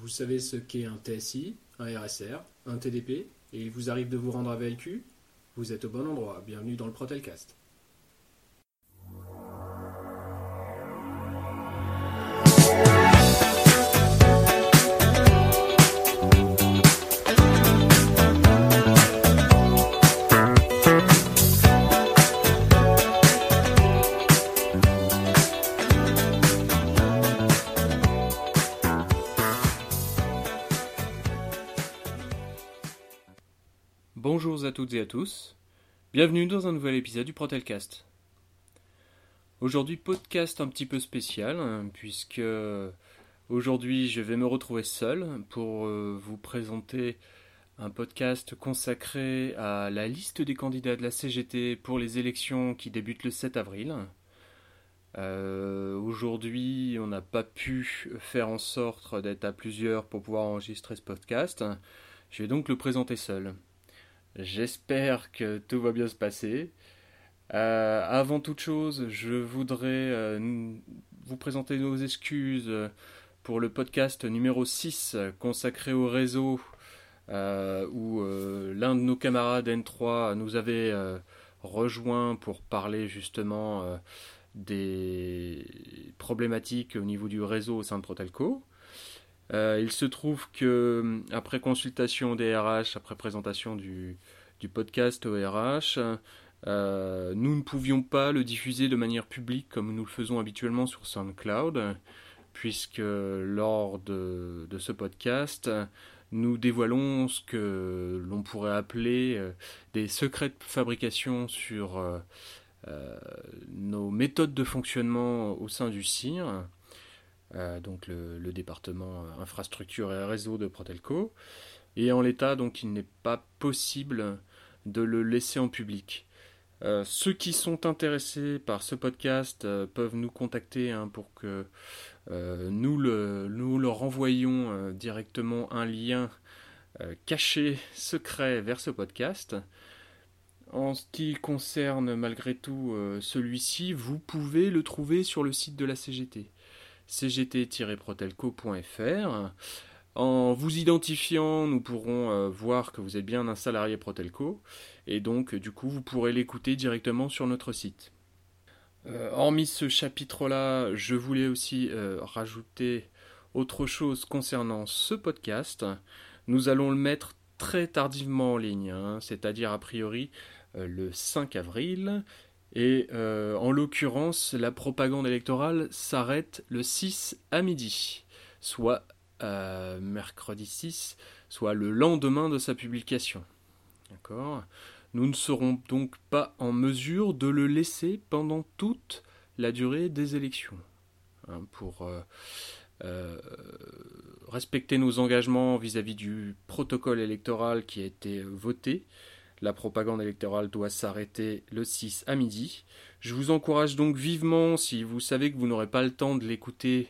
Vous savez ce qu'est un TSI, un RSR, un TDP, et il vous arrive de vous rendre à VLQ Vous êtes au bon endroit, bienvenue dans le Protelcast. Toutes et à tous, bienvenue dans un nouvel épisode du Protelcast. Aujourd'hui podcast un petit peu spécial hein, puisque aujourd'hui je vais me retrouver seul pour euh, vous présenter un podcast consacré à la liste des candidats de la CGT pour les élections qui débutent le 7 avril. Euh, aujourd'hui, on n'a pas pu faire en sorte d'être à plusieurs pour pouvoir enregistrer ce podcast. Je vais donc le présenter seul. J'espère que tout va bien se passer. Euh, avant toute chose, je voudrais euh, vous présenter nos excuses pour le podcast numéro 6 consacré au réseau euh, où l'un de nos camarades N3 nous avait rejoint pour parler justement des problématiques au niveau du réseau au sein de Protelco. Euh, il se trouve que, après consultation des RH, après présentation du, podcast au RH, euh, nous ne pouvions pas le diffuser de manière publique comme nous le faisons habituellement sur SoundCloud, puisque lors de, ce podcast, nous dévoilons ce que l'on pourrait appeler euh, des secrets de fabrication sur nos méthodes de fonctionnement au sein du CIR. Euh, donc le, département infrastructure et réseau de Protelco. Et en l'état, donc, il n'est pas possible de le laisser en public. Euh, ceux qui sont intéressés par ce podcast euh, peuvent nous contacter hein, pour que nous, nous, leur envoyions directement un lien caché, secret vers ce podcast. En ce qui concerne malgré tout celui-ci, vous pouvez le trouver sur le site de la CGT cgt-protelco.fr. En vous identifiant, nous pourrons euh, voir que vous êtes bien un salarié Protelco et donc du coup vous pourrez l'écouter directement sur notre site. Euh, hormis ce chapitre-là, je voulais aussi euh, rajouter autre chose concernant ce podcast. Nous allons le mettre très tardivement en ligne, hein, c'est-à-dire a priori le 5 avril, et euh, en l'occurrence, la propagande électorale s'arrête le 6 à midi, soit euh, mercredi 6, soit le lendemain de sa publication. D'accord? Nous ne serons donc pas en mesure de le laisser pendant toute la durée des élections. Hein, pour euh, respecter nos engagements vis à -vis du protocole électoral qui a été voté, la propagande électorale doit s'arrêter le 6 à midi. Je vous encourage donc vivement, si vous savez que vous n'aurez pas le temps de l'écouter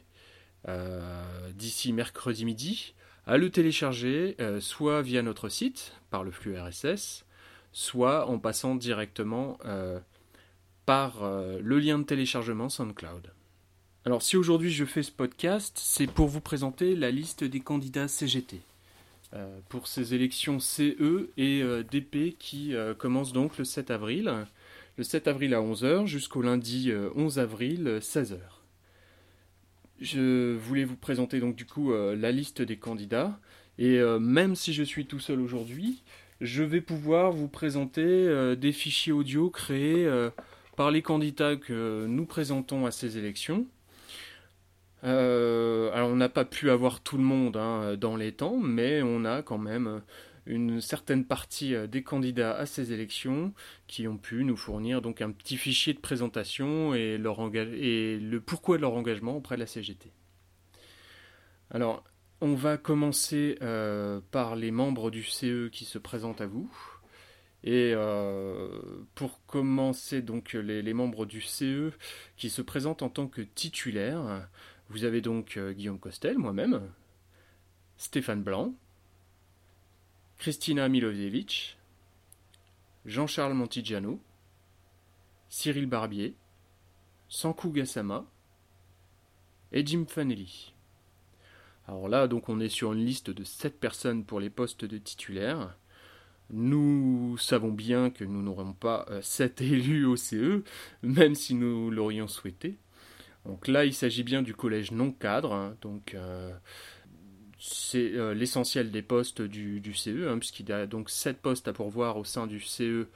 euh, d'ici mercredi midi, à le télécharger euh, soit via notre site, par le flux RSS, soit en passant directement euh, par le lien de téléchargement SoundCloud. Alors si aujourd'hui je fais ce podcast, c'est pour vous présenter la liste des candidats CGT. Euh, pour ces élections CE et euh, DP qui euh, commencent donc le 7 avril. Le 7 avril à 11h jusqu'au lundi 11 avril 16h. Je voulais vous présenter donc du coup la liste des candidats et même si je suis tout seul aujourd'hui, je vais pouvoir vous présenter des fichiers audio créés par les candidats que nous présentons à ces élections euh, alors on n'a pas pu avoir tout le monde hein, dans les temps, mais on a quand même une certaine partie euh, des candidats à ces élections qui ont pu nous fournir donc un petit fichier de présentation et, le pourquoi de leur engagement auprès de la CGT. Alors, on va commencer euh, par les membres du CE qui se présentent à vous. Et pour commencer, donc les, les, membres du CE qui se présentent en tant que titulaires, vous avez donc euh, Guillaume Costel, moi-même, Stéphane Blanc, Christina Milosevic, Jean-Charles Montigiano, Cyril Barbier, Sankou Gassama et Jim Fanelli. Alors là, donc on est sur une liste de 7 personnes pour les postes de titulaires. Nous savons bien que nous n'aurons pas 7 élus au CE, même si nous l'aurions souhaité. Donc là, il s'agit bien du collège non cadre, hein. donc c'est euh, l'essentiel des postes du, CE, hein, puisqu'il y a donc 7 postes à pourvoir au sein du CE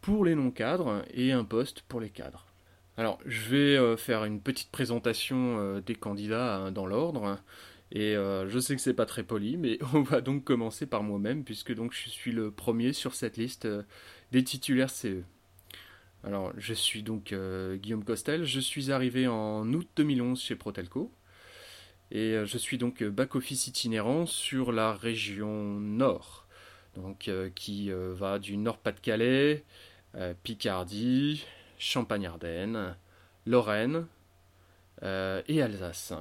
pour les non-cadres et un poste pour les cadres. Alors, je vais euh, faire une petite présentation euh, des candidats hein, dans l'ordre. Et je sais que c'est pas très poli, mais on va donc commencer par moi-même, puisque donc je suis le premier sur cette liste des titulaires CE. Alors, je suis donc Guillaume Costel, je suis arrivé en août 2011 chez Protelco. Et euh, je suis donc euh, back-office itinérant sur la région nord, donc, euh, qui va du Nord-Pas-de-Calais, Picardie, Champagne-Ardenne, Lorraine et Alsace.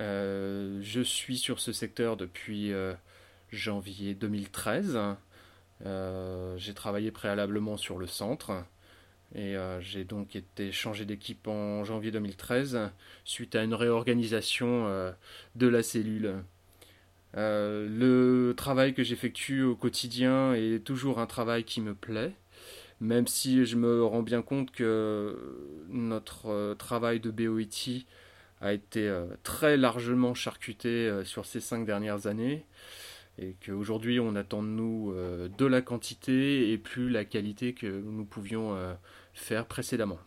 je suis sur ce secteur depuis janvier 2013. J'ai travaillé préalablement sur le centre et euh, j'ai donc été changé d'équipe en janvier 2013 suite à une réorganisation euh, de la cellule. Euh, le travail que j'effectue au quotidien est toujours un travail qui me plaît, même si je me rends bien compte que notre travail de BOIT a été très largement charcuté sur ces cinq dernières années et qu'aujourd'hui on attend de nous de la quantité et plus la qualité que nous pouvions faire précédemment.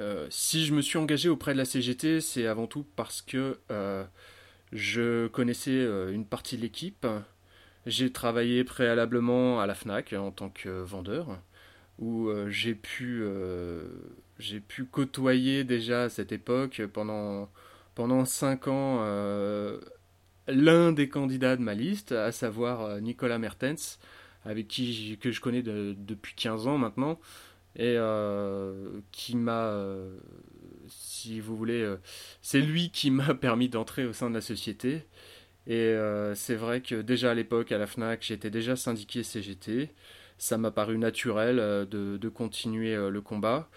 Euh, si je me suis engagé auprès de la CGT, c'est avant tout parce que euh, je connaissais euh, une partie de l'équipe. J'ai travaillé préalablement à la FNAC en tant que vendeur, où j'ai pu, pu côtoyer déjà à cette époque, pendant, pendant 5 ans, l'un des candidats de ma liste, à savoir Nicolas Mertens, avec qui que je connais depuis 15 ans maintenant, et euh, qui m'a, euh, si vous voulez, euh, c'est lui qui m'a permis d'entrer au sein de la société. Et c'est vrai que déjà à l'époque, à la FNAC, j'étais déjà syndiqué CGT. Ça m'a paru naturel de, de, continuer le combat.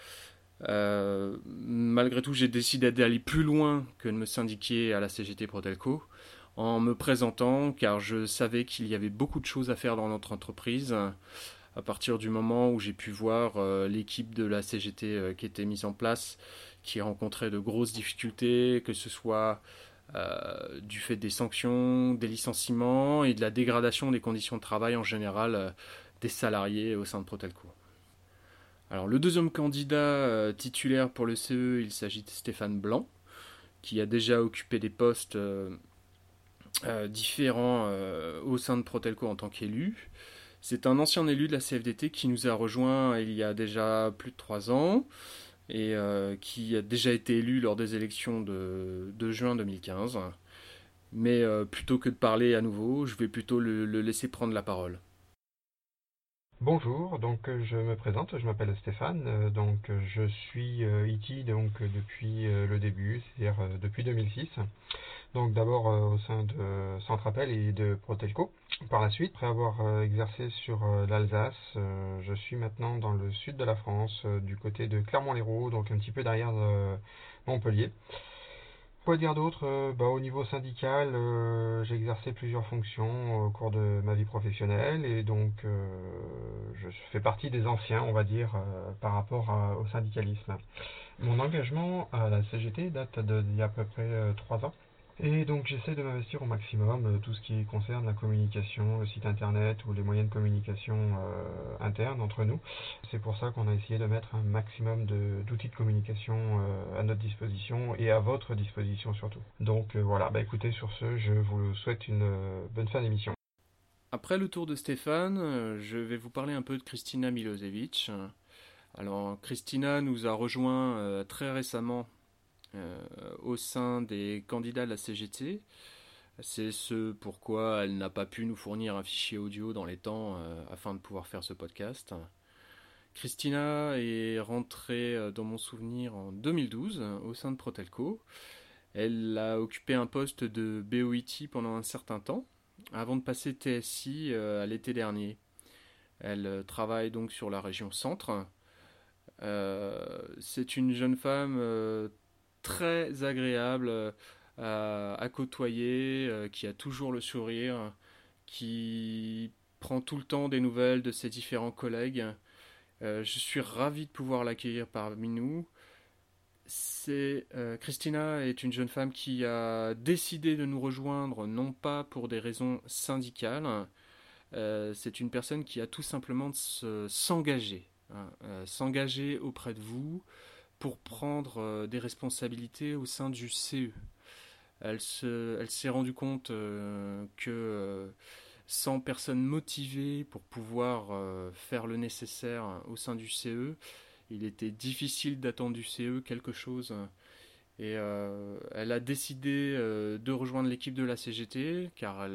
malgré tout, j'ai décidé d'aller plus loin que de me syndiquer à la CGT Protelco en me présentant, car je savais qu'il y avait beaucoup de choses à faire dans notre entreprise à partir du moment où j'ai pu voir euh, l'équipe de la CGT euh, qui était mise en place, qui rencontrait de grosses difficultés, que ce soit euh, du fait des sanctions, des licenciements et de la dégradation des conditions de travail en général des salariés au sein de Protelco. Alors le deuxième candidat titulaire pour le CE, il s'agit de Stéphane Blanc, qui a déjà occupé des postes différents au sein de Protelco en tant qu'élu. C'est un ancien élu de la CFDT qui nous a rejoint il y a déjà plus de trois ans et euh, qui a déjà été élu lors des élections de, juin 2015. Mais euh, plutôt que de parler à nouveau, je vais plutôt le, laisser prendre la parole. Bonjour, donc je me présente, je m'appelle Stéphane, euh, donc je suis IT donc depuis le début, c'est-à-dire depuis 2006. Donc d'abord euh, au sein de Centrapel et de Protelco. Par la suite, après avoir euh, exercé sur euh, l'Alsace, je suis maintenant dans le sud de la France, du côté de Clermont-Lérault, donc un petit peu derrière Montpellier. Quoi dire d'autre bah, Au niveau syndical, j'ai exercé plusieurs fonctions au cours de ma vie professionnelle et donc je fais partie des anciens, on va dire, par rapport au syndicalisme. Mon engagement à la CGT date d'il y a à peu près trois ans. Et donc j'essaie de m'investir au maximum euh, tout ce qui concerne la communication, le site internet ou les moyens de communication euh, internes entre nous. C'est pour ça qu'on a essayé de mettre un maximum d'outils de, communication euh, à notre disposition et à votre disposition surtout. Donc voilà, bah écoutez sur ce, je vous souhaite une bonne fin d'émission. Après le tour de Stéphane, je vais vous parler un peu de Christina Milosevic. Alors Christina nous a rejoint très récemment au sein des candidats de la CGT. C'est ce pourquoi elle n'a pas pu nous fournir un fichier audio dans les temps euh, afin de pouvoir faire ce podcast. Christina est rentrée euh, dans mon souvenir en 2012 au sein de Protelco. Elle a occupé un poste de BOIT pendant un certain temps avant de passer TSI à l'été dernier. Elle travaille donc sur la région centre. c'est une jeune femme très agréable, euh, à, côtoyer, qui a toujours le sourire, qui prend tout le temps des nouvelles de ses différents collègues. je suis ravi de pouvoir l'accueillir parmi nous. C'est Christina est une jeune femme qui a décidé de nous rejoindre non pas pour des raisons syndicales, c'est une personne qui a tout simplement de s'engager Hein, euh, s'engager auprès de vous pour prendre euh, des responsabilités au sein du CE. Elle, s'est rendue compte euh, que sans personnes motivées pour pouvoir faire le nécessaire au sein du CE, il était difficile d'attendre du CE quelque chose. Et elle a décidé de rejoindre l'équipe de la CGT car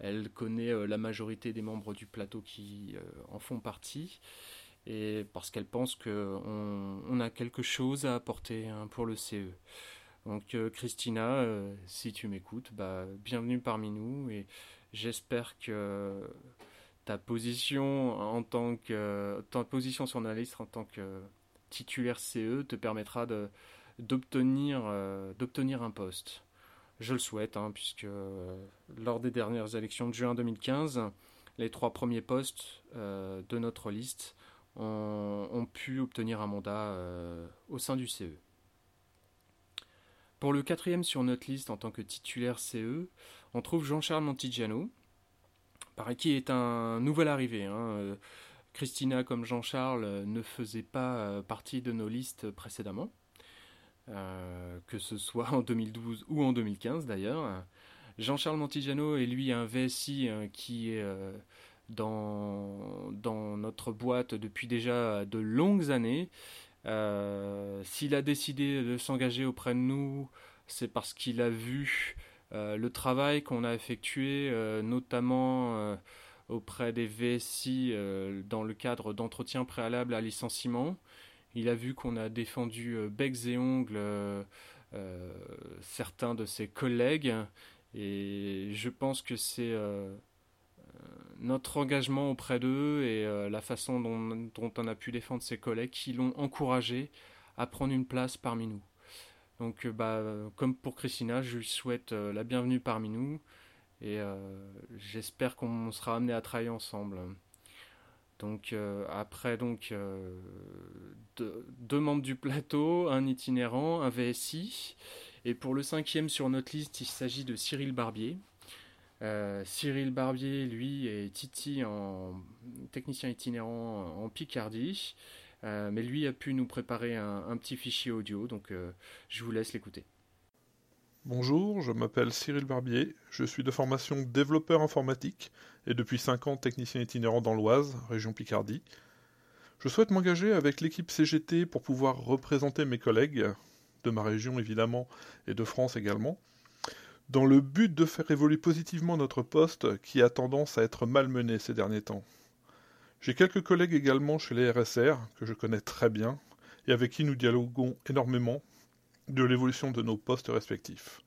elle connaît la majorité des membres du plateau qui en font partie et parce qu'elle pense qu'on on a quelque chose à apporter hein, pour le CE. Donc euh, Christina, euh, si tu m'écoutes, bah, bienvenue parmi nous et j'espère que ta position en tant que position sur la liste en tant que titulaire CE te permettra de d'obtenir euh, d'obtenir un poste. Je le souhaite, hein, puisque lors des dernières élections de juin 2015, les trois premiers postes de notre liste ont, pu obtenir un mandat euh, au sein du CE. Pour le quatrième sur notre liste en tant que titulaire CE, on trouve Jean-Charles Montigiano, qui est un nouvel arrivé. Hein. Euh, Christina comme Jean-Charles ne faisait pas euh, partie de nos listes précédemment, que ce soit en 2012 ou en 2015 d'ailleurs. Jean-Charles Montigiano est lui un VSI qui est dans, notre boîte depuis déjà de longues années. Euh, s'il a décidé de s'engager auprès de nous, c'est parce qu'il a vu euh, le travail qu'on a effectué, euh, notamment auprès des VSI dans le cadre d'entretien préalable à licenciement. Il a vu qu'on a défendu becs et ongles certains de ses collègues et je pense que c'est notre engagement auprès d'eux et euh, la façon dont, on a pu défendre ses collègues qui l'ont encouragé à prendre une place parmi nous. Donc, euh, bah, comme pour Christina, je lui souhaite euh, la bienvenue parmi nous et j'espère qu'on sera amené à travailler ensemble. Donc, après donc deux, membres du plateau, un itinérant, un VSI, et pour le cinquième sur notre liste, il s'agit de Cyril Barbier. Euh, Cyril Barbier, lui, est Titi en technicien itinérant en Picardie. Euh, mais lui a pu nous préparer un, petit fichier audio, donc euh, je vous laisse l'écouter. Bonjour, je m'appelle Cyril Barbier, je suis de formation développeur informatique et depuis 5 ans technicien itinérant dans l'Oise, région Picardie. Je souhaite m'engager avec l'équipe CGT pour pouvoir représenter mes collègues, de ma région évidemment et de France également, dans le but de faire évoluer positivement notre poste qui a tendance à être malmené ces derniers temps. J'ai quelques collègues également chez les RSR que je connais très bien et avec qui nous dialoguons énormément de l'évolution de nos postes respectifs.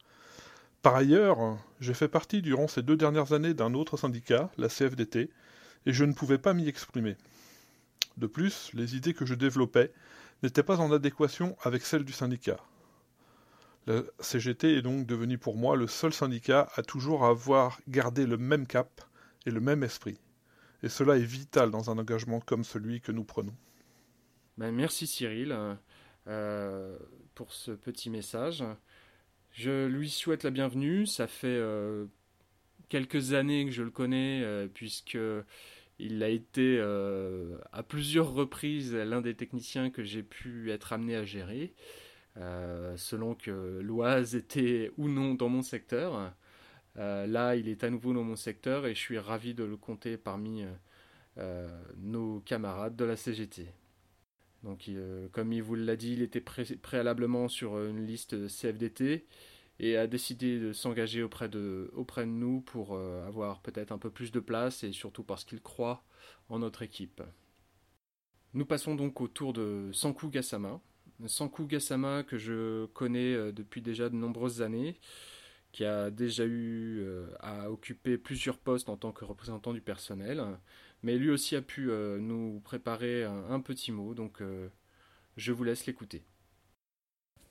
Par ailleurs, j'ai fait partie durant ces deux dernières années d'un autre syndicat, la CFDT, et je ne pouvais pas m'y exprimer. De plus, les idées que je développais n'étaient pas en adéquation avec celles du syndicat. La CGT est donc devenu pour moi le seul syndicat à toujours avoir gardé le même cap et le même esprit. Et cela est vital dans un engagement comme celui que nous prenons. Ben, merci Cyril euh, pour ce petit message. Je lui souhaite la bienvenue. Ça fait euh, quelques années que je le connais, euh, puisque il a été à plusieurs reprises l'un des techniciens que j'ai pu être amené à gérer. Euh, selon que l'Oise était ou non dans mon secteur. Euh, là, il est à nouveau dans mon secteur et je suis ravi de le compter parmi euh, nos camarades de la CGT. Donc, comme il vous l'a dit, il était préalablement sur une liste CFDT et a décidé de s'engager auprès de, auprès de nous pour avoir peut-être un peu plus de place et surtout parce qu'il croit en notre équipe. Nous passons donc au tour de Sanku Gassama, Sanku Gasama, que je connais euh, depuis déjà de nombreuses années, qui a déjà eu euh, à occuper plusieurs postes en tant que représentant du personnel, mais lui aussi a pu euh, nous préparer un, petit mot, donc je vous laisse l'écouter.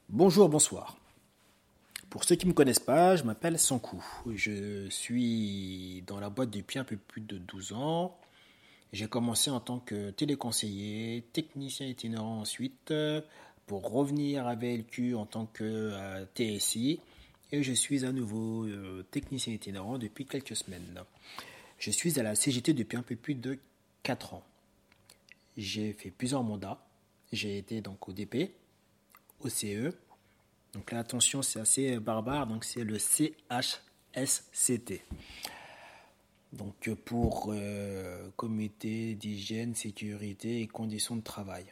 Bonjour, bonsoir. Pour ceux qui ne me connaissent pas, je m'appelle Sankou. Je suis dans la boîte depuis un peu plus de 12 ans. J'ai commencé en tant que téléconseiller, technicien itinérant ensuite, pour revenir à VLQ en tant que euh, TSI. Et je suis à nouveau euh, technicien itinérant depuis quelques semaines. Je suis à la CGT depuis un peu plus de 4 ans. J'ai fait plusieurs mandats. J'ai été donc au DP, au CE. Donc là, attention, c'est assez barbare. Donc c'est le CHSCT. Donc pour euh, comité d'hygiène, sécurité et conditions de travail.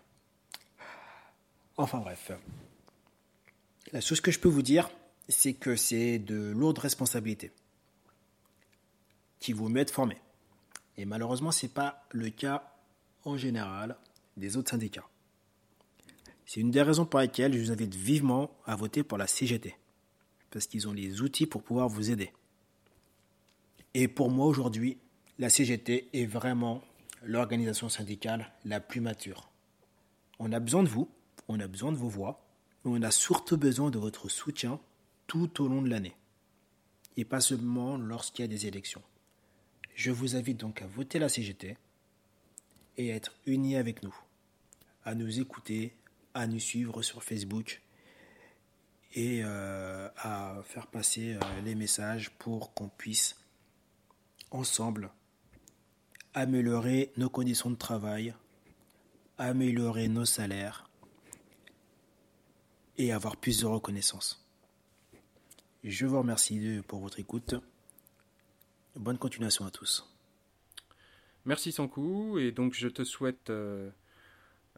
Enfin bref. La chose que je peux vous dire, c'est que c'est de lourdes responsabilités qui vous mettent formé. Et malheureusement, ce n'est pas le cas en général des autres syndicats. C'est une des raisons pour lesquelles je vous invite vivement à voter pour la CGT. Parce qu'ils ont les outils pour pouvoir vous aider. Et pour moi aujourd'hui, la CGT est vraiment l'organisation syndicale la plus mature. On a besoin de vous, on a besoin de vos voix, mais on a surtout besoin de votre soutien tout au long de l'année. Et pas seulement lorsqu'il y a des élections. Je vous invite donc à voter la CGT et à être unis avec nous, à nous écouter, à nous suivre sur Facebook et euh, à faire passer euh, les messages pour qu'on puisse ensemble améliorer nos conditions de travail, améliorer nos salaires et avoir plus de reconnaissance. Je vous remercie pour votre écoute. Bonne continuation à tous. Merci Sankou et donc je te souhaite euh,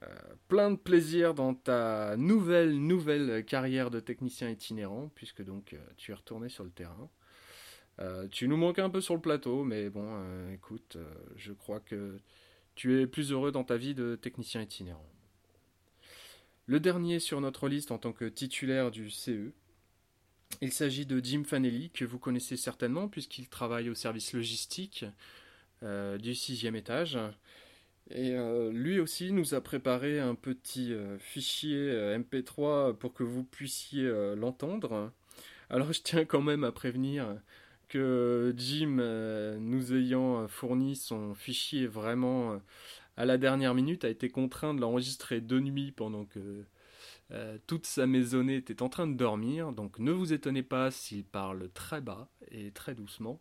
euh, plein de plaisir dans ta nouvelle nouvelle carrière de technicien itinérant puisque donc tu es retourné sur le terrain. Euh, tu nous manques un peu sur le plateau, mais bon, euh, écoute, euh, je crois que tu es plus heureux dans ta vie de technicien itinérant. Le dernier sur notre liste en tant que titulaire du CE, il s'agit de Jim Fanelli, que vous connaissez certainement puisqu'il travaille au service logistique du sixième étage. Et lui aussi nous a préparé un petit fichier MP3 pour que vous puissiez l'entendre. Alors je tiens quand même à prévenir que Jim, euh, nous ayant fourni son fichier vraiment euh, à la dernière minute, a été contraint de l'enregistrer de nuit pendant que euh, toute sa maisonnée était en train de dormir. Donc ne vous étonnez pas s'il parle très bas et très doucement.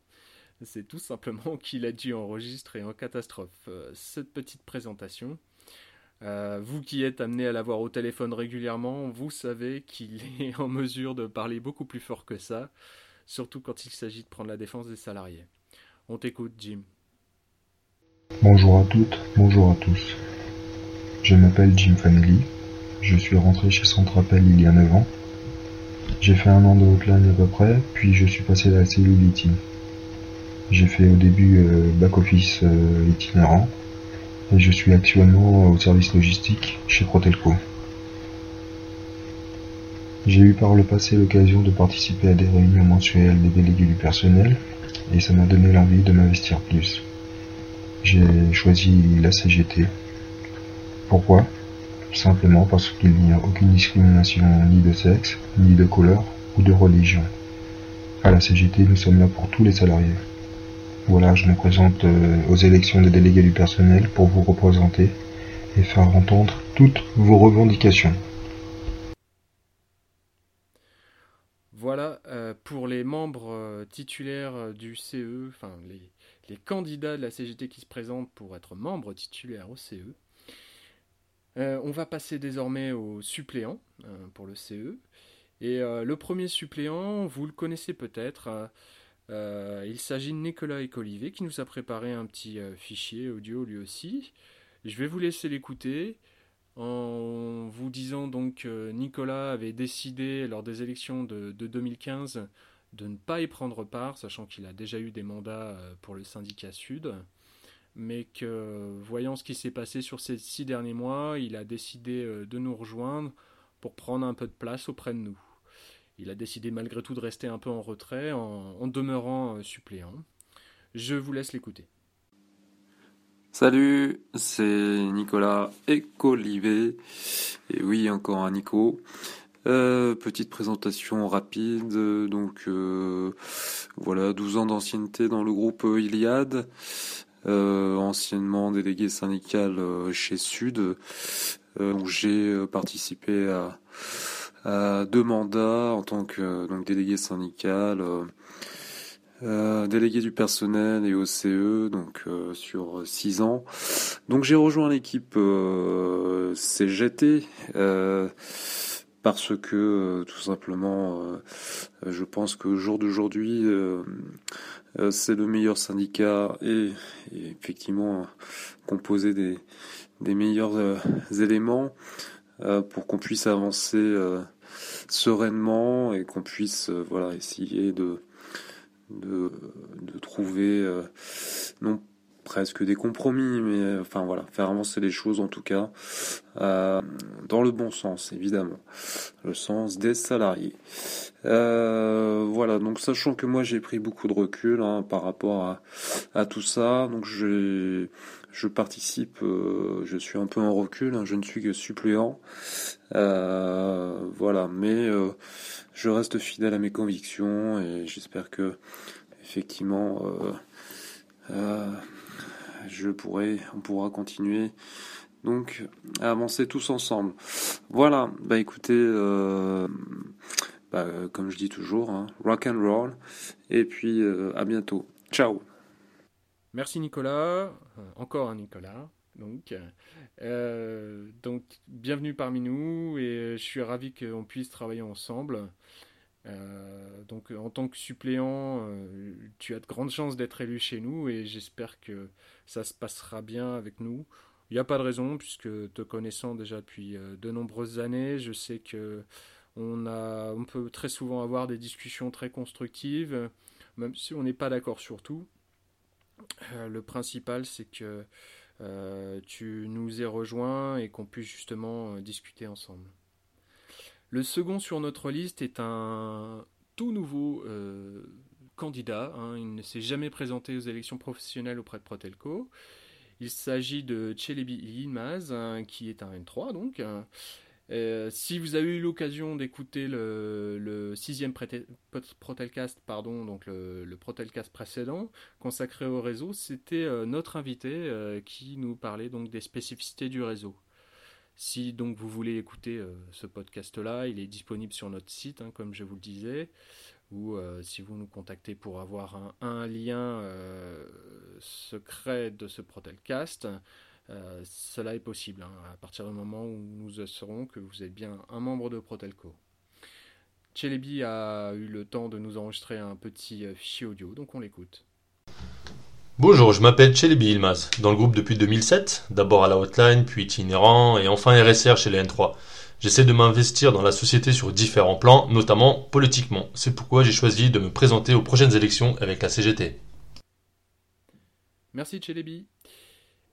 C'est tout simplement qu'il a dû enregistrer en catastrophe cette petite présentation. vous qui êtes amené à l'avoir au téléphone régulièrement, vous savez qu'il est en mesure de parler beaucoup plus fort que ça surtout quand il s'agit de prendre la défense des salariés. On t'écoute, Jim. Bonjour à toutes, bonjour à tous. Je m'appelle Jim Fanelli. Je suis rentré chez Centrapel il y a 9 ans. J'ai fait un an de hotline à peu près, puis je suis passé à la cellule IT. J'ai fait au début euh, back-office euh, itinérant et je suis actuellement au service logistique chez Protelco. J'ai eu par le passé l'occasion de participer à des réunions mensuelles des délégués du personnel et ça m'a donné l'envie de m'investir plus. J'ai choisi la CGT. Pourquoi? Simplement parce qu'il n'y a aucune discrimination ni de sexe, ni de couleur ou de religion. À la CGT, nous sommes là pour tous les salariés. Voilà, je me présente euh, aux élections des délégués du personnel pour vous représenter et faire entendre toutes vos revendications. Voilà, euh, pour les membres euh, titulaires euh, du CE, enfin les, candidats de la CGT qui se présentent pour être membres titulaires au CE. on va passer désormais aux suppléants pour le CE. Et le premier suppléant, vous le connaissez peut-être. il s'agit de Nicolas Ecolivet qui nous a préparé un petit fichier audio lui aussi. Je vais vous laisser l'écouter en vous disant donc que Nicolas avait décidé lors des élections de, 2015 de ne pas y prendre part, sachant qu'il a déjà eu des mandats euh, pour le syndicat Sud, mais que voyant ce qui s'est passé sur ces six derniers mois, il a décidé euh, de nous rejoindre pour prendre un peu de place auprès de nous. Il a décidé malgré tout de rester un peu en retrait en, demeurant euh, suppléant. Je vous laisse l'écouter. Salut, c'est Nicolas Ecolivet. Et oui, encore un Nico. Euh, petite présentation rapide, donc voilà, 12 ans d'ancienneté dans le groupe Iliad, anciennement délégué syndical chez Sud, j'ai participé à, deux mandats en tant que délégué syndical. Euh, délégué du personnel et OCE, donc euh, sur six ans. Donc j'ai rejoint l'équipe euh, CGT parce que tout simplement, je pense qu'au jour d'aujourd'hui, c'est le meilleur syndicat et, effectivement composé des, meilleurs éléments pour qu'on puisse avancer sereinement et qu'on puisse voilà essayer de de, trouver euh, non presque des compromis, mais euh, enfin voilà, faire avancer les choses en tout cas euh, dans le bon sens, évidemment, le sens des salariés. Euh, voilà, donc sachant que moi j'ai pris beaucoup de recul hein, par rapport à, à tout ça, donc je je participe, euh, je suis un peu en recul, hein, je ne suis que suppléant, voilà, mais je reste fidèle à mes convictions et j'espère que effectivement euh, euh, je pourrais on pourra continuer donc à avancer tous ensemble. Voilà bah écoutez euh, bah, comme je dis toujours hein, rock and roll et puis à bientôt. Ciao. Merci Nicolas. Encore un Nicolas donc, euh, donc, bienvenue parmi nous et je suis ravi qu'on puisse travailler ensemble. Euh, donc, en tant que suppléant, euh, tu as de grandes chances d'être élu chez nous et j'espère que ça se passera bien avec nous. Il n'y a pas de raison, puisque te connaissant déjà depuis de nombreuses années, je sais que on, a, on peut très souvent avoir des discussions très constructives, même si on n'est pas d'accord sur tout. le principal, c'est que euh, tu nous aies rejoints et qu'on puisse justement euh, discuter ensemble. Le second sur notre liste est un tout nouveau euh, candidat. Hein. il ne s'est jamais présenté aux élections professionnelles auprès de Protelco. Il s'agit de Chelebi Ilmaz, hein, qui est un N3 donc, euh, si vous avez eu l'occasion d'écouter le, sixième Protelcast, pardon, donc le, Protelcast précédent, consacré au réseau, c'était euh, notre invité qui nous parlait donc des spécificités du réseau. Si donc vous voulez écouter ce podcast-là, il est disponible sur notre site, hein, comme je vous le disais, ou si vous nous contactez pour avoir un lien secret de ce Protelcast, euh, cela est possible hein, à partir du moment où nous assurons que vous êtes bien un membre de Protelco. Chelebi a eu le temps de nous enregistrer un petit euh, fichier audio, donc on l'écoute. Bonjour, je m'appelle Chelebi Ilmaz, dans le groupe depuis 2007, d'abord à la hotline, puis itinérant, et enfin RSR chez les N3. J'essaie de m'investir dans la société sur différents plans, notamment politiquement. C'est pourquoi j'ai choisi de me présenter aux prochaines élections avec la CGT. Merci Chelebi.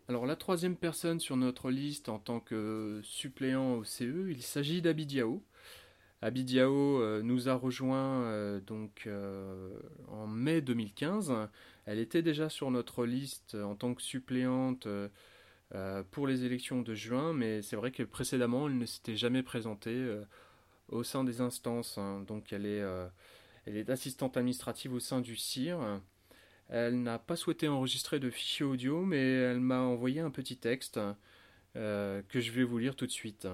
Alors la troisième personne sur notre liste en tant que suppléant au CE, il s'agit d'Abidiao. Abidiao euh, nous a rejoint euh, donc euh, en mai 2015. Elle était déjà sur notre liste en tant que suppléante pour les élections de juin, mais c'est vrai que précédemment elle ne s'était jamais présentée au sein des instances. Hein. Donc elle est, assistante administrative au sein du CIR. Elle n'a pas souhaité enregistrer de fichier audio, mais elle m'a envoyé un petit texte euh, que je vais vous lire tout de suite.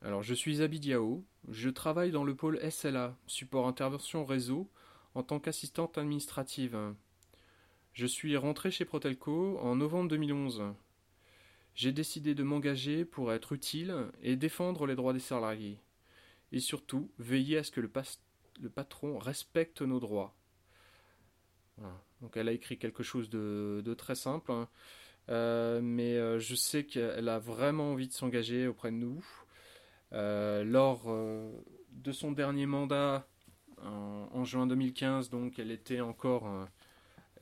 Alors, je suis Abidiao, je travaille dans le pôle SLA, support intervention réseau, en tant qu'assistante administrative. Je suis rentré chez Protelco en novembre 2011. J'ai décidé de m'engager pour être utile et défendre les droits des salariés. Et surtout, veiller à ce que le, patron respecte nos droits. Donc elle a écrit quelque chose de, très simple, hein. euh, mais euh, je sais qu'elle a vraiment envie de s'engager auprès de nous. Euh, lors de son dernier mandat en, juin 2015, donc elle était encore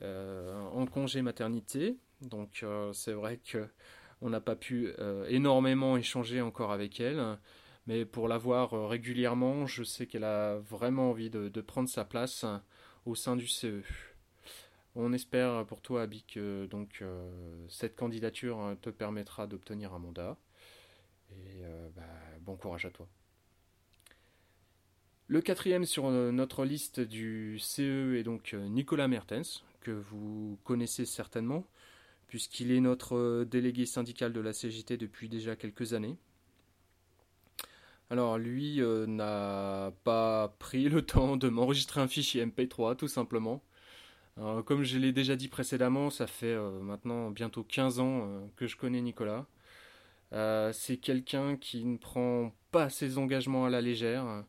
en congé maternité, donc c'est vrai que on n'a pas pu énormément échanger encore avec elle, mais pour la voir régulièrement, je sais qu'elle a vraiment envie de, prendre sa place au sein du CE. On espère pour toi, Abi, que donc, euh, cette candidature euh, te permettra d'obtenir un mandat. Et euh, bah, bon courage à toi. Le quatrième sur notre liste du CE est donc Nicolas Mertens, que vous connaissez certainement, puisqu'il est notre délégué syndical de la CGT depuis déjà quelques années. Alors lui euh, n'a pas pris le temps de m'enregistrer un fichier MP3 tout simplement. comme je l'ai déjà dit précédemment, ça fait euh, maintenant bientôt 15 ans euh, que je connais Nicolas. c'est quelqu'un qui ne prend pas ses engagements à la légère.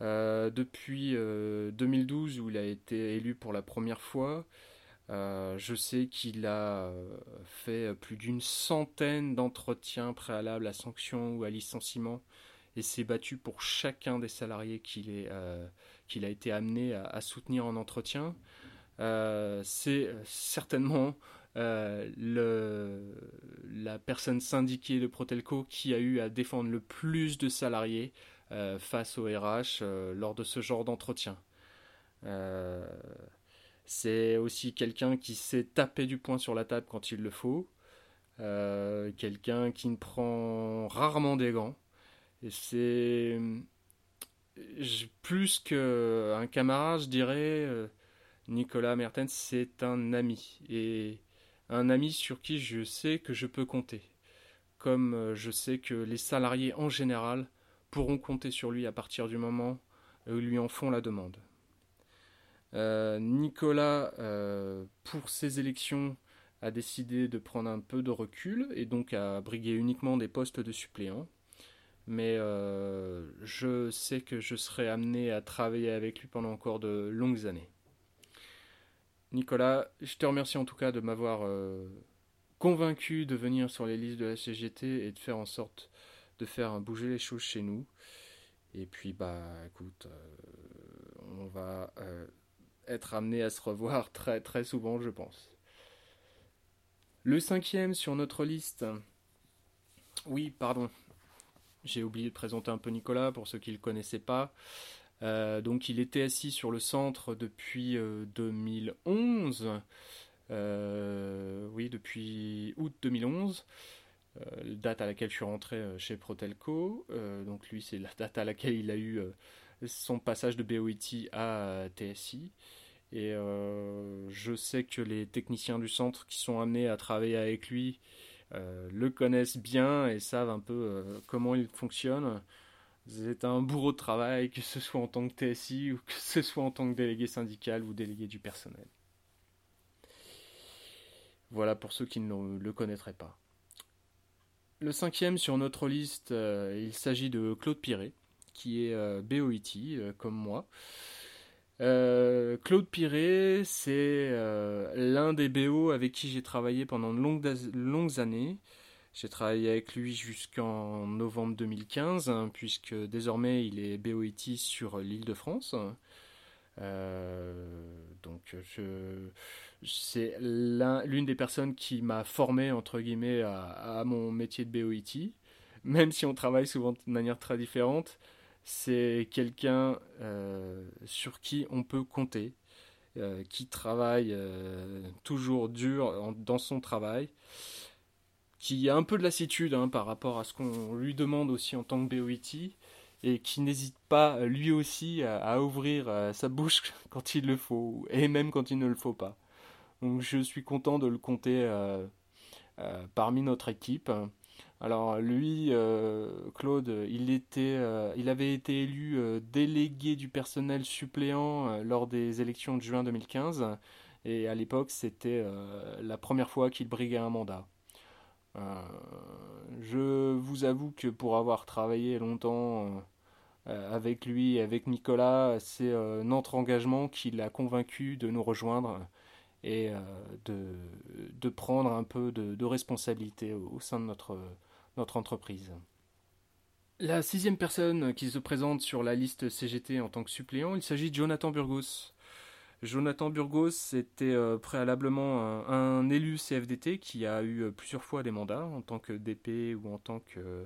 Depuis 2012 où il a été élu pour la première fois, je sais qu'il a fait plus d'une centaine d'entretiens préalables à sanction ou à licenciement et s'est battu pour chacun des salariés qu'il euh, a été amené à, soutenir en entretien. Euh, c'est certainement euh, la personne syndiquée de Protelco qui a eu à défendre le plus de salariés face au RH lors de ce genre d'entretien. c'est aussi quelqu'un qui sait taper du poing sur la table quand il le faut, quelqu'un qui ne prend rarement des gants, c'est plus qu'un camarade, je dirais, euh, Nicolas Mertens, c'est un ami. Et un ami sur qui je sais que je peux compter. Comme euh, je sais que les salariés en général pourront compter sur lui à partir du moment où ils lui en font la demande. Euh, Nicolas, pour ces élections, a décidé de prendre un peu de recul et donc a brigué uniquement des postes de suppléants mais euh, je sais que je serai amené à travailler avec lui pendant encore de longues années. Nicolas, je te remercie en tout cas de m'avoir euh, convaincu de venir sur les listes de la CGT et de faire en sorte de faire bouger les choses chez nous. Et puis bah écoute, euh, on va être amené à se revoir très très souvent, je pense. Le cinquième sur notre liste. Oui, pardon, j'ai oublié de présenter un peu Nicolas pour ceux qui ne le connaissaient pas. Euh, donc il était assis sur le centre depuis 2011. Euh, euh, oui, depuis août 2011. Date à laquelle je suis rentré chez Protelco. donc lui, c'est la date à laquelle il a eu son passage de BOIT à TSI. Et je sais que les techniciens du centre qui sont amenés à travailler avec lui euh, le connaissent bien et savent un peu euh, comment il fonctionne. C'est un bourreau de travail, que ce soit en tant que TSI ou que ce soit en tant que délégué syndical ou délégué du personnel. Voilà pour ceux qui ne le connaîtraient pas. Le cinquième sur notre liste, euh, il s'agit de Claude Piret, qui est BOIT, comme moi. Euh, Claude Piret, c'est euh, l'un des BO avec qui j'ai travaillé pendant de longues, années. J'ai travaillé avec lui jusqu'en novembre 2015, hein, puisque désormais il est BOIT sur l'île de France. Euh, donc c'est l'une des personnes qui m'a formé entre guillemets à, mon métier de BOIT, même si on travaille souvent de manière très différente c'est quelqu'un euh, sur qui on peut compter, euh, qui travaille euh, toujours dur dans son travail, qui a un peu de lassitude hein, par rapport à ce qu'on lui demande aussi en tant que BOIT, et qui n'hésite pas lui aussi à, ouvrir sa bouche quand il le faut, et même quand il ne le faut pas. Donc je suis content de le compter parmi notre équipe. Alors lui, euh, Claude, il, était, euh, il avait été élu euh, délégué du personnel suppléant lors des élections de juin 2015. Et à l'époque, c'était la première fois qu'il briguait un mandat. je vous avoue que pour avoir travaillé longtemps avec lui et avec Nicolas, c'est notre engagement qui l'a convaincu de nous rejoindre et de, prendre un peu de, responsabilité au sein de notre notre entreprise. La sixième personne qui se présente sur la liste CGT en tant que suppléant, il s'agit de Jonathan Burgos. Jonathan Burgos était euh, préalablement un, élu CFDT qui a eu euh, plusieurs fois des mandats en tant que DP ou en tant que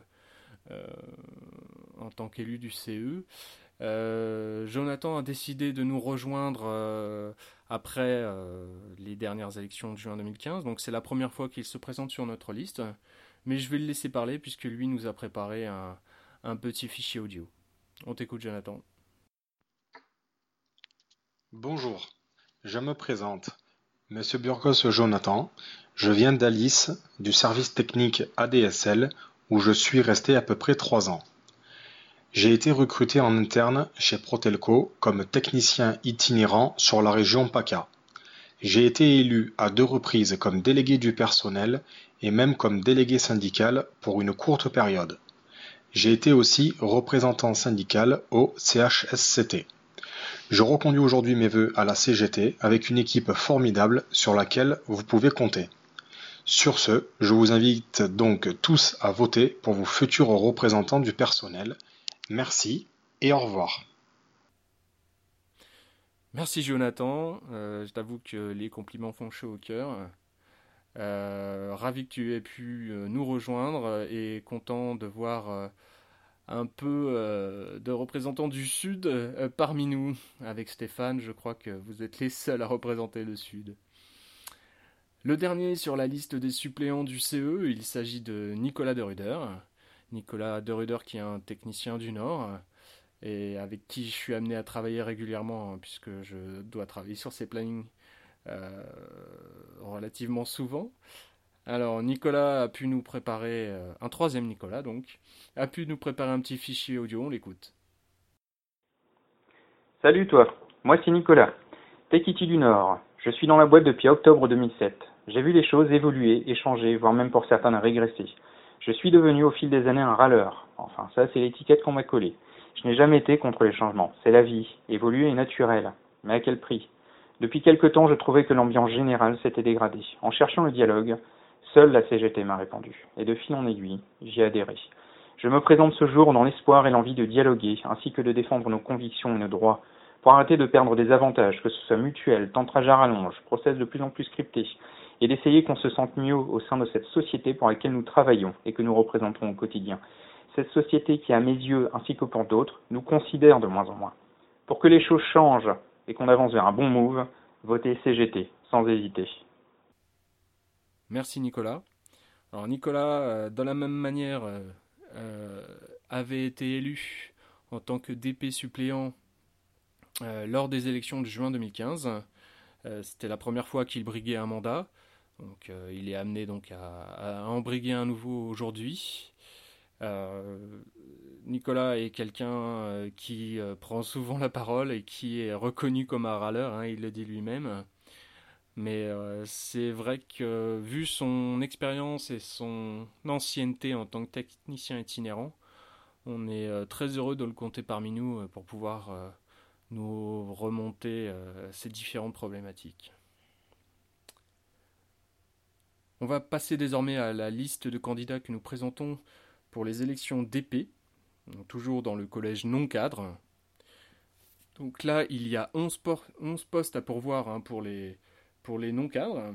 euh, en tant qu'élu du CE. Jonathan a décidé de nous rejoindre après les dernières élections de juin 2015, donc c'est la première fois qu'il se présente sur notre liste. Mais je vais le laisser parler puisque lui nous a préparé un, un petit fichier audio. On t'écoute Jonathan. Bonjour, je me présente. Monsieur Burgos Jonathan, je viens d'Alice, du service technique ADSL, où je suis resté à peu près trois ans. J'ai été recruté en interne chez Protelco comme technicien itinérant sur la région PACA. J'ai été élu à deux reprises comme délégué du personnel et même comme délégué syndical pour une courte période. J'ai été aussi représentant syndical au CHSCT. Je reconduis aujourd'hui mes vœux à la CGT avec une équipe formidable sur laquelle vous pouvez compter. Sur ce, je vous invite donc tous à voter pour vos futurs représentants du personnel. Merci et au revoir. Merci Jonathan, euh, je t'avoue que les compliments font chaud au cœur. Euh, ravi que tu aies pu euh, nous rejoindre et content de voir un peu de représentants du Sud parmi nous. Avec Stéphane, je crois que vous êtes les seuls à représenter le Sud. Le dernier sur la liste des suppléants du CE, il s'agit de Nicolas de Ruder. Nicolas de Ruder qui est un technicien du Nord et avec qui je suis amené à travailler régulièrement hein, puisque je dois travailler sur ces plannings euh, relativement souvent. Alors Nicolas a pu nous préparer, euh, un troisième Nicolas donc, a pu nous préparer un petit fichier audio, on l'écoute. Salut toi, moi c'est Nicolas, Techiti du Nord. Je suis dans la boîte depuis octobre 2007. J'ai vu les choses évoluer et changer, voire même pour certains régresser. Je suis devenu au fil des années un râleur. Enfin, ça c'est l'étiquette qu'on m'a collée. Je n'ai jamais été contre les changements. C'est la vie. Évoluer est naturel. Mais à quel prix? Depuis quelque temps, je trouvais que l'ambiance générale s'était dégradée. En cherchant le dialogue, seule la CGT m'a répondu. Et de fil en aiguille, j'y ai adhéré. Je me présente ce jour dans l'espoir et l'envie de dialoguer, ainsi que de défendre nos convictions et nos droits, pour arrêter de perdre des avantages, que ce soit mutuel, temps à rallonge, process de plus en plus scripté, et d'essayer qu'on se sente mieux au sein de cette société pour laquelle nous travaillons et que nous représentons au quotidien. Cette société qui, à mes yeux, ainsi que pour d'autres, nous considère de moins en moins. Pour que les choses changent et qu'on avance vers un bon move, votez CGT, sans hésiter. Merci Nicolas. Alors Nicolas, euh, de la même manière, euh, euh, avait été élu en tant que DP suppléant lors des élections de juin 2015. C'était la première fois qu'il briguait un mandat. Euh, il est amené donc à, embriguer un nouveau aujourd'hui. Euh, Nicolas est quelqu'un euh, qui prend souvent la parole et qui est reconnu comme un râleur, hein, il le dit lui-même. Mais c'est vrai que vu son expérience et son ancienneté en tant que technicien itinérant, on est très heureux de le compter parmi nous pour pouvoir nous remonter ces différentes problématiques. On va passer désormais à la liste de candidats que nous présentons pour les élections d'épée, toujours dans le collège non cadre. Donc là, il y a 11, postes à pourvoir hein, pour les, les non cadres.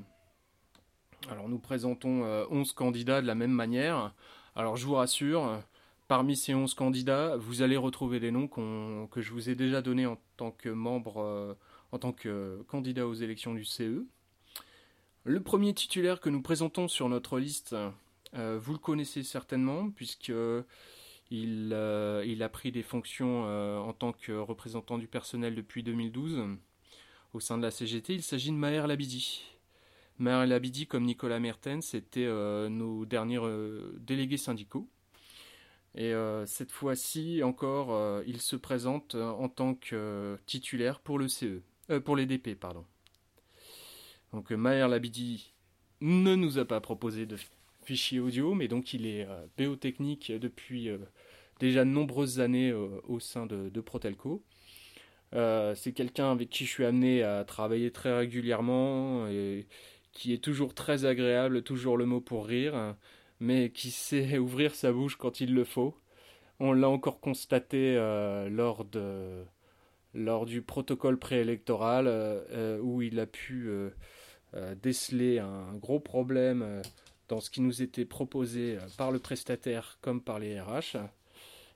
Alors nous présentons 11 euh, candidats de la même manière. Alors je vous rassure, parmi ces 11 candidats, vous allez retrouver des noms que je vous ai déjà donnés en tant que membre, euh, en tant que candidat aux élections du CE. Le premier titulaire que nous présentons sur notre liste, euh, vous le connaissez certainement, puisque il, euh, a pris des fonctions euh, en tant que représentant du personnel depuis 2012 au sein de la CGT. Il s'agit de Maher Labidi. Maher Labidi, comme Nicolas Mertens, c'était nos derniers délégués syndicaux. Et cette fois-ci encore, il se présente en tant que titulaire pour le CE, pour les DP, pardon. Donc euh, Maher Labidi ne nous a pas proposé de fichier audio, mais donc il est euh, depuis euh, déjà de nombreuses années au sein de, Protelco. c'est quelqu'un avec qui je suis amené à travailler très régulièrement et qui est toujours très agréable, toujours le mot pour rire, mais qui sait ouvrir sa bouche quand il le faut. On l'a encore constaté lors, de, lors du protocole préélectoral où il a pu euh, déceler un gros problème euh, dans ce qui nous était proposé euh, par le prestataire comme par les RH,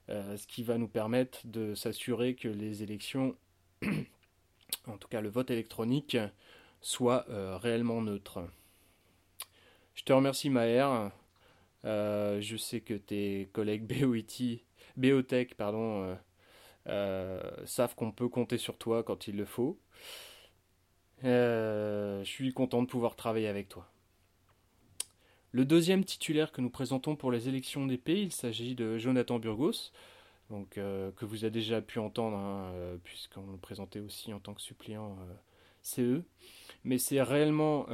ce qui va nous permettre de s'assurer que les élections, en tout cas le vote électronique, soit réellement neutre. Je te remercie Maher. je sais que tes collègues BOIT, Biotech pardon, savent qu'on peut compter sur toi quand il le faut. je suis content de pouvoir travailler avec toi. Le deuxième titulaire que nous présentons pour les élections d'épée, il s'agit de Jonathan Burgos, donc, que vous avez déjà pu entendre, hein, puisqu'on le présentait aussi en tant que suppléant CE. Mais c'est réellement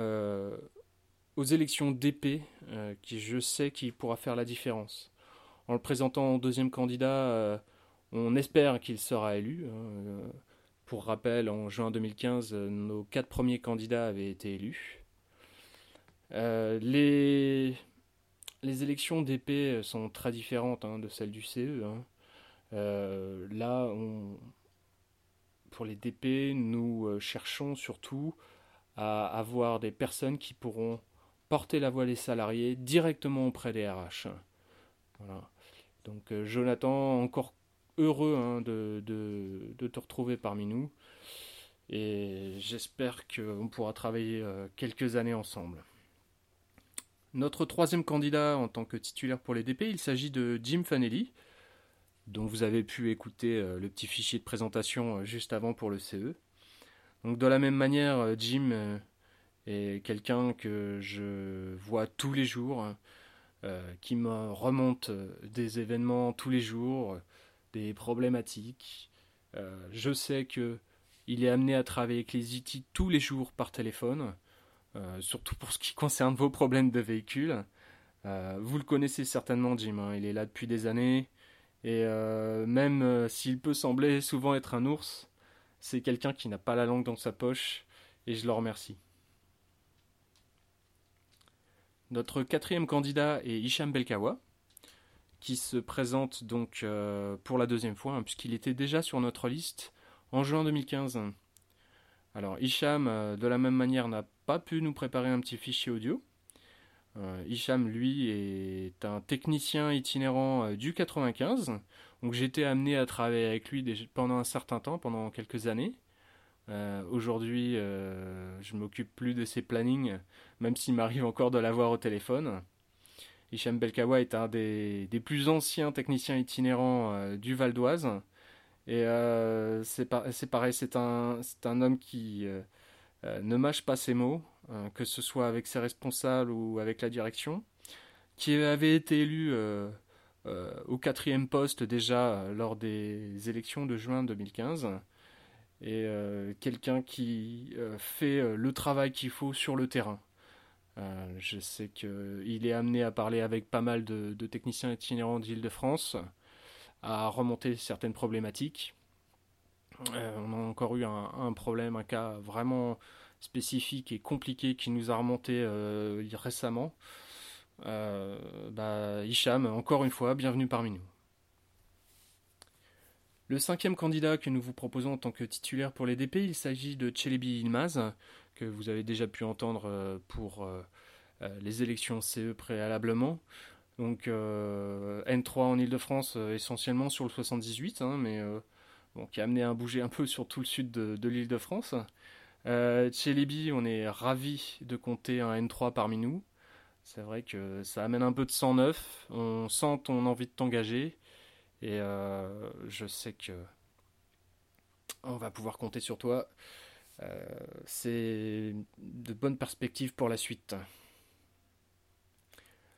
aux élections d'épée qui je sais qu'il pourra faire la différence. En le présentant en deuxième candidat, on espère qu'il sera élu. Hein, pour rappel, en juin 2015, nos quatre premiers candidats avaient été élus. les, les élections d'épée sont très différentes hein, de celles du CE. Euh, là, pour les DP, nous euh, cherchons surtout à avoir des personnes qui pourront porter la voix des salariés directement auprès des RH. Voilà. Donc euh, Jonathan, encore heureux hein, de, de, te retrouver parmi nous. Et j'espère qu'on pourra travailler quelques années ensemble. Notre troisième candidat en tant que titulaire pour les DP, il s'agit de Jim Fanelli dont vous avez pu écouter euh, le petit fichier de présentation euh, juste avant pour le CE. Donc de la même manière, euh, Jim est quelqu'un que je vois tous les jours, hein, qui me remonte des événements tous les jours, des problématiques. je sais que il est amené à travailler avec les IT tous les jours par téléphone, surtout pour ce qui concerne vos problèmes de véhicule. vous le connaissez certainement, Jim. Hein, il est là depuis des années. Et euh, même euh, s'il peut sembler souvent être un ours, c'est quelqu'un qui n'a pas la langue dans sa poche, et je le remercie. Notre quatrième candidat est Hicham Belkawa, qui se présente donc euh, pour la deuxième fois, hein, puisqu'il était déjà sur notre liste en juin 2015. Alors Hicham, de la même manière, n'a pas pu nous préparer un petit fichier audio, euh, Hicham, lui, est un technicien itinérant euh, du 95. Donc j'étais amené à travailler avec lui pendant un certain temps, pendant quelques années. Euh, aujourd'hui, je m'occupe plus de ses plannings, même s'il m'arrive encore de l'avoir au téléphone. Hicham Belkawa est un des, plus anciens techniciens itinérants du Val d'Oise. Et c'est pareil, c'est un, homme qui ne mâche pas ses mots. Euh, que ce soit avec ses responsables ou avec la direction, qui avait été élu euh, euh, au quatrième poste déjà lors des élections de juin 2015, et quelqu'un qui fait le travail qu'il faut sur le terrain. Je sais qu'il est amené à parler avec pas mal de, techniciens itinérants d'Île-de-France, à remonter certaines problématiques. on a encore eu un problème, un cas vraiment spécifique et compliqué qui nous a remonté euh, récemment. Euh, bah, Hicham, encore une fois, bienvenue parmi nous. Le cinquième candidat que nous vous proposons en tant que titulaire pour les DP, il s'agit de Chelebi Ilmaz, que vous avez déjà pu entendre euh, pour les élections CE préalablement. Donc N3 en Ile-de-France essentiellement sur le 78, hein, mais qui a amené à bouger un peu sur tout le sud de, de l'Île-de-France. Euh, chez on est ravi de compter un N3 parmi nous. C'est vrai que ça amène un peu de sang neuf. On sent ton envie de t'engager. Et euh, je sais que on va pouvoir compter sur toi. Euh, c'est de bonnes perspectives pour la suite.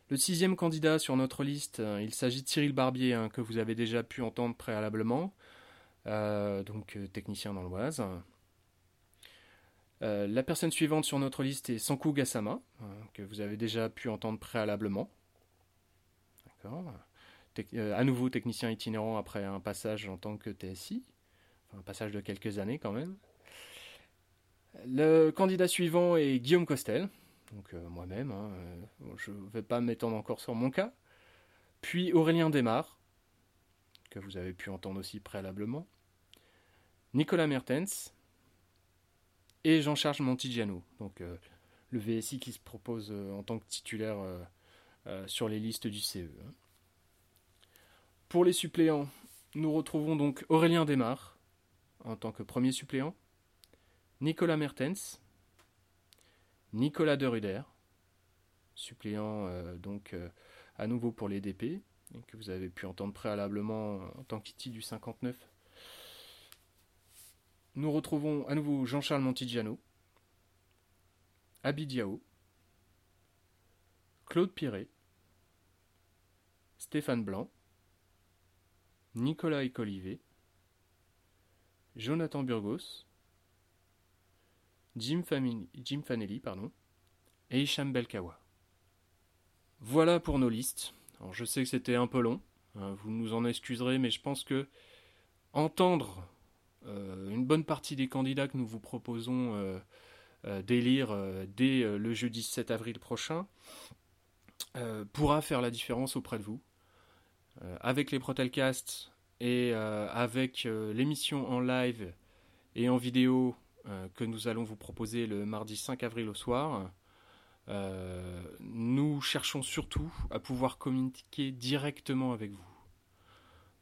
Le sixième candidat sur notre liste, il s'agit de Cyril Barbier, hein, que vous avez déjà pu entendre préalablement, donc technicien dans l'Oise. Euh, la personne suivante sur notre liste est Sanku Gassama, euh, que vous avez déjà pu entendre préalablement. D'accord. Euh, à nouveau technicien itinérant après un passage en tant que TSI, un passage de quelques années quand même. Le candidat suivant est Guillaume Costel, donc moi-même, hein, je ne vais pas m'étendre encore sur mon cas. Puis Aurélien Desmar, que vous avez pu entendre aussi préalablement. Nicolas Mertens, et Jean-Charles Montigiano, donc euh, le VSI qui se propose euh, en tant que titulaire euh, sur les listes du CE. Pour les suppléants, nous retrouvons donc Aurélien Desmar en tant que premier suppléant, Nicolas Mertens, Nicolas Deruder, suppléant donc à nouveau pour les DP, que vous avez pu entendre préalablement en tant qu'ITI du 59 nous retrouvons à nouveau Jean-Charles Montigiano, Abidiao, Claude Piret, Stéphane Blanc, Nicolas Ecolivet, Jonathan Burgos, Jim, Fanelli pardon, et Hicham Belkawa. Voilà pour nos listes. Je sais que c'était un peu long, hein, vous nous en excuserez, mais je pense que entendre euh, une bonne partie des candidats que nous vous proposons euh, euh, d'élire dès le jeudi 7 avril prochain pourra faire la différence auprès de vous. Avec les Protelcasts et avec l'émission en live et en vidéo que nous allons vous proposer le mardi 5 avril au soir, nous cherchons surtout à pouvoir communiquer directement avec vous.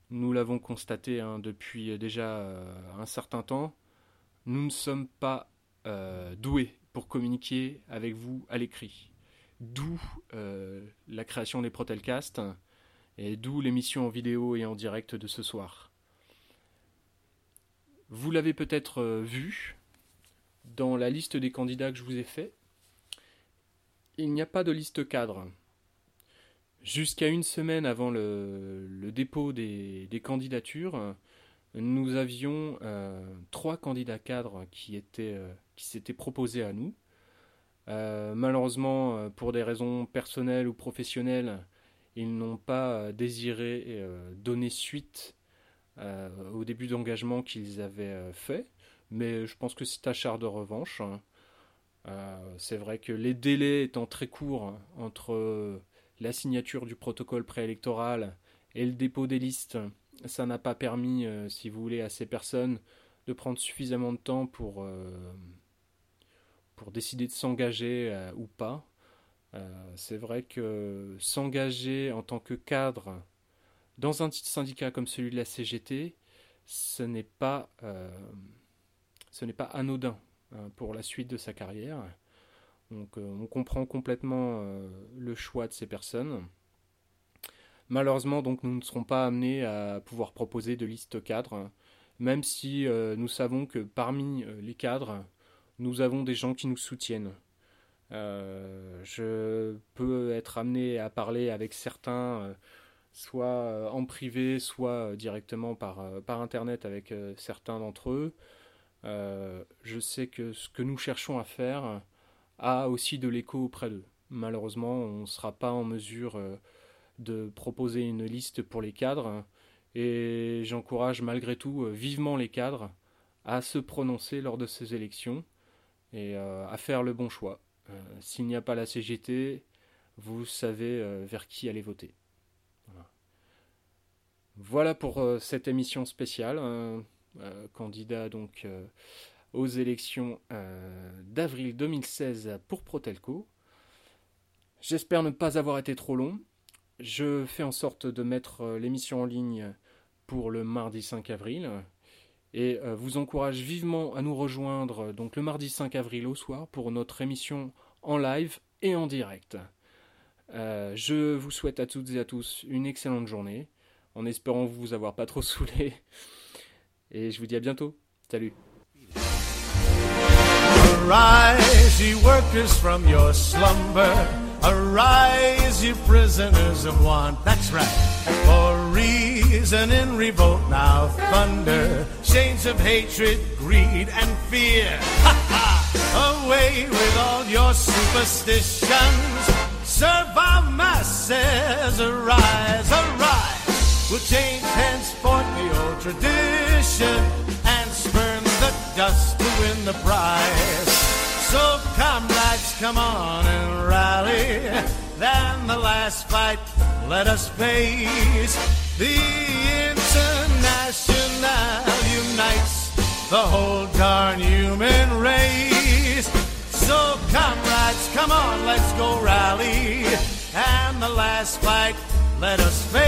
Nous l'avons constaté hein, depuis déjà euh, un certain temps. Nous ne sommes pas euh, doués pour communiquer avec vous à l'écrit. D'où euh, la création des Protelcasts et d'où l'émission en vidéo et en direct de ce soir. Vous l'avez peut-être vu dans la liste des candidats que je vous ai fait. Il n'y a pas de liste cadre. Jusqu'à une semaine avant le, dépôt des, candidatures, nous avions euh, trois candidats cadres qui étaient euh, qui s'étaient proposés à nous. Euh, malheureusement, pour des raisons personnelles ou professionnelles, ils n'ont pas désiré donner suite au début d'engagement qu'ils avaient fait. Mais je pense que c'est à char de revanche. c'est vrai que les délais étant très courts entre la signature du protocole préélectoral et le dépôt des listes, ça n'a pas permis, euh, si vous voulez, à ces personnes de prendre suffisamment de temps pour, euh, pour décider de s'engager euh, ou pas. C'est vrai que s'engager en tant que cadre dans un syndicat comme celui de la CGT, ce n'est pas, ce n'est pas anodin hein, pour la suite de sa carrière. Donc euh, on comprend complètement euh, le choix de ces personnes. Malheureusement, donc, nous ne serons pas amenés à pouvoir proposer de listes cadres, même si euh, nous savons que parmi les cadres, nous avons des gens qui nous soutiennent. Je peux être amené à parler avec certains, soit en privé, soit directement par, Internet avec certains d'entre eux. je sais que ce que nous cherchons à faire, a aussi de l'écho auprès d'eux. Malheureusement, on ne sera pas en mesure euh, de proposer une liste pour les cadres et j'encourage malgré tout euh, vivement les cadres à se prononcer lors de ces élections et euh, à faire le bon choix. S'il n'y a pas la CGT, vous savez vers qui aller voter. Voilà, pour cette émission spéciale. candidat donc aux élections euh, d'avril 2016 pour Protelco. J'espère ne pas avoir été trop long. Je fais en sorte de mettre euh, l'émission en ligne pour le mardi 5 avril et euh, vous encourage vivement à nous rejoindre donc le mardi 5 avril au soir pour notre émission en live et en direct. je vous souhaite à toutes et à tous une excellente journée en espérant vous avoir pas trop saoulé et je vous dis à bientôt. Salut Arise, ye workers, from your slumber. Arise, ye prisoners of want. That's right. For reason in revolt now thunder. Of hatred, greed, and fear. Ha ha! Away with all your superstitions. Serve our masses. Arise, arise. We'll change henceforth the old tradition and spurn the dust to win the prize. So comrades, come on and rally. Then the last fight, let us face. The International unites the whole darn human race. So comrades, come on, let's go rally. And the last fight, let us face.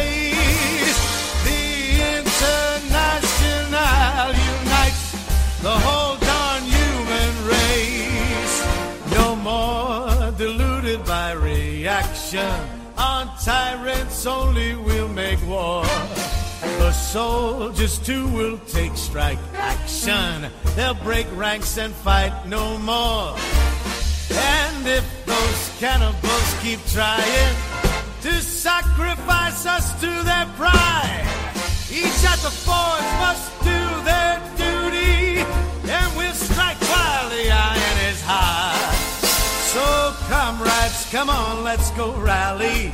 Soldiers too will take strike action. They'll break ranks and fight no more. And if those cannibals keep trying to sacrifice us to their pride, each at the forge must do their duty, and we'll strike while the iron is hot. So, comrades, come on, let's go rally.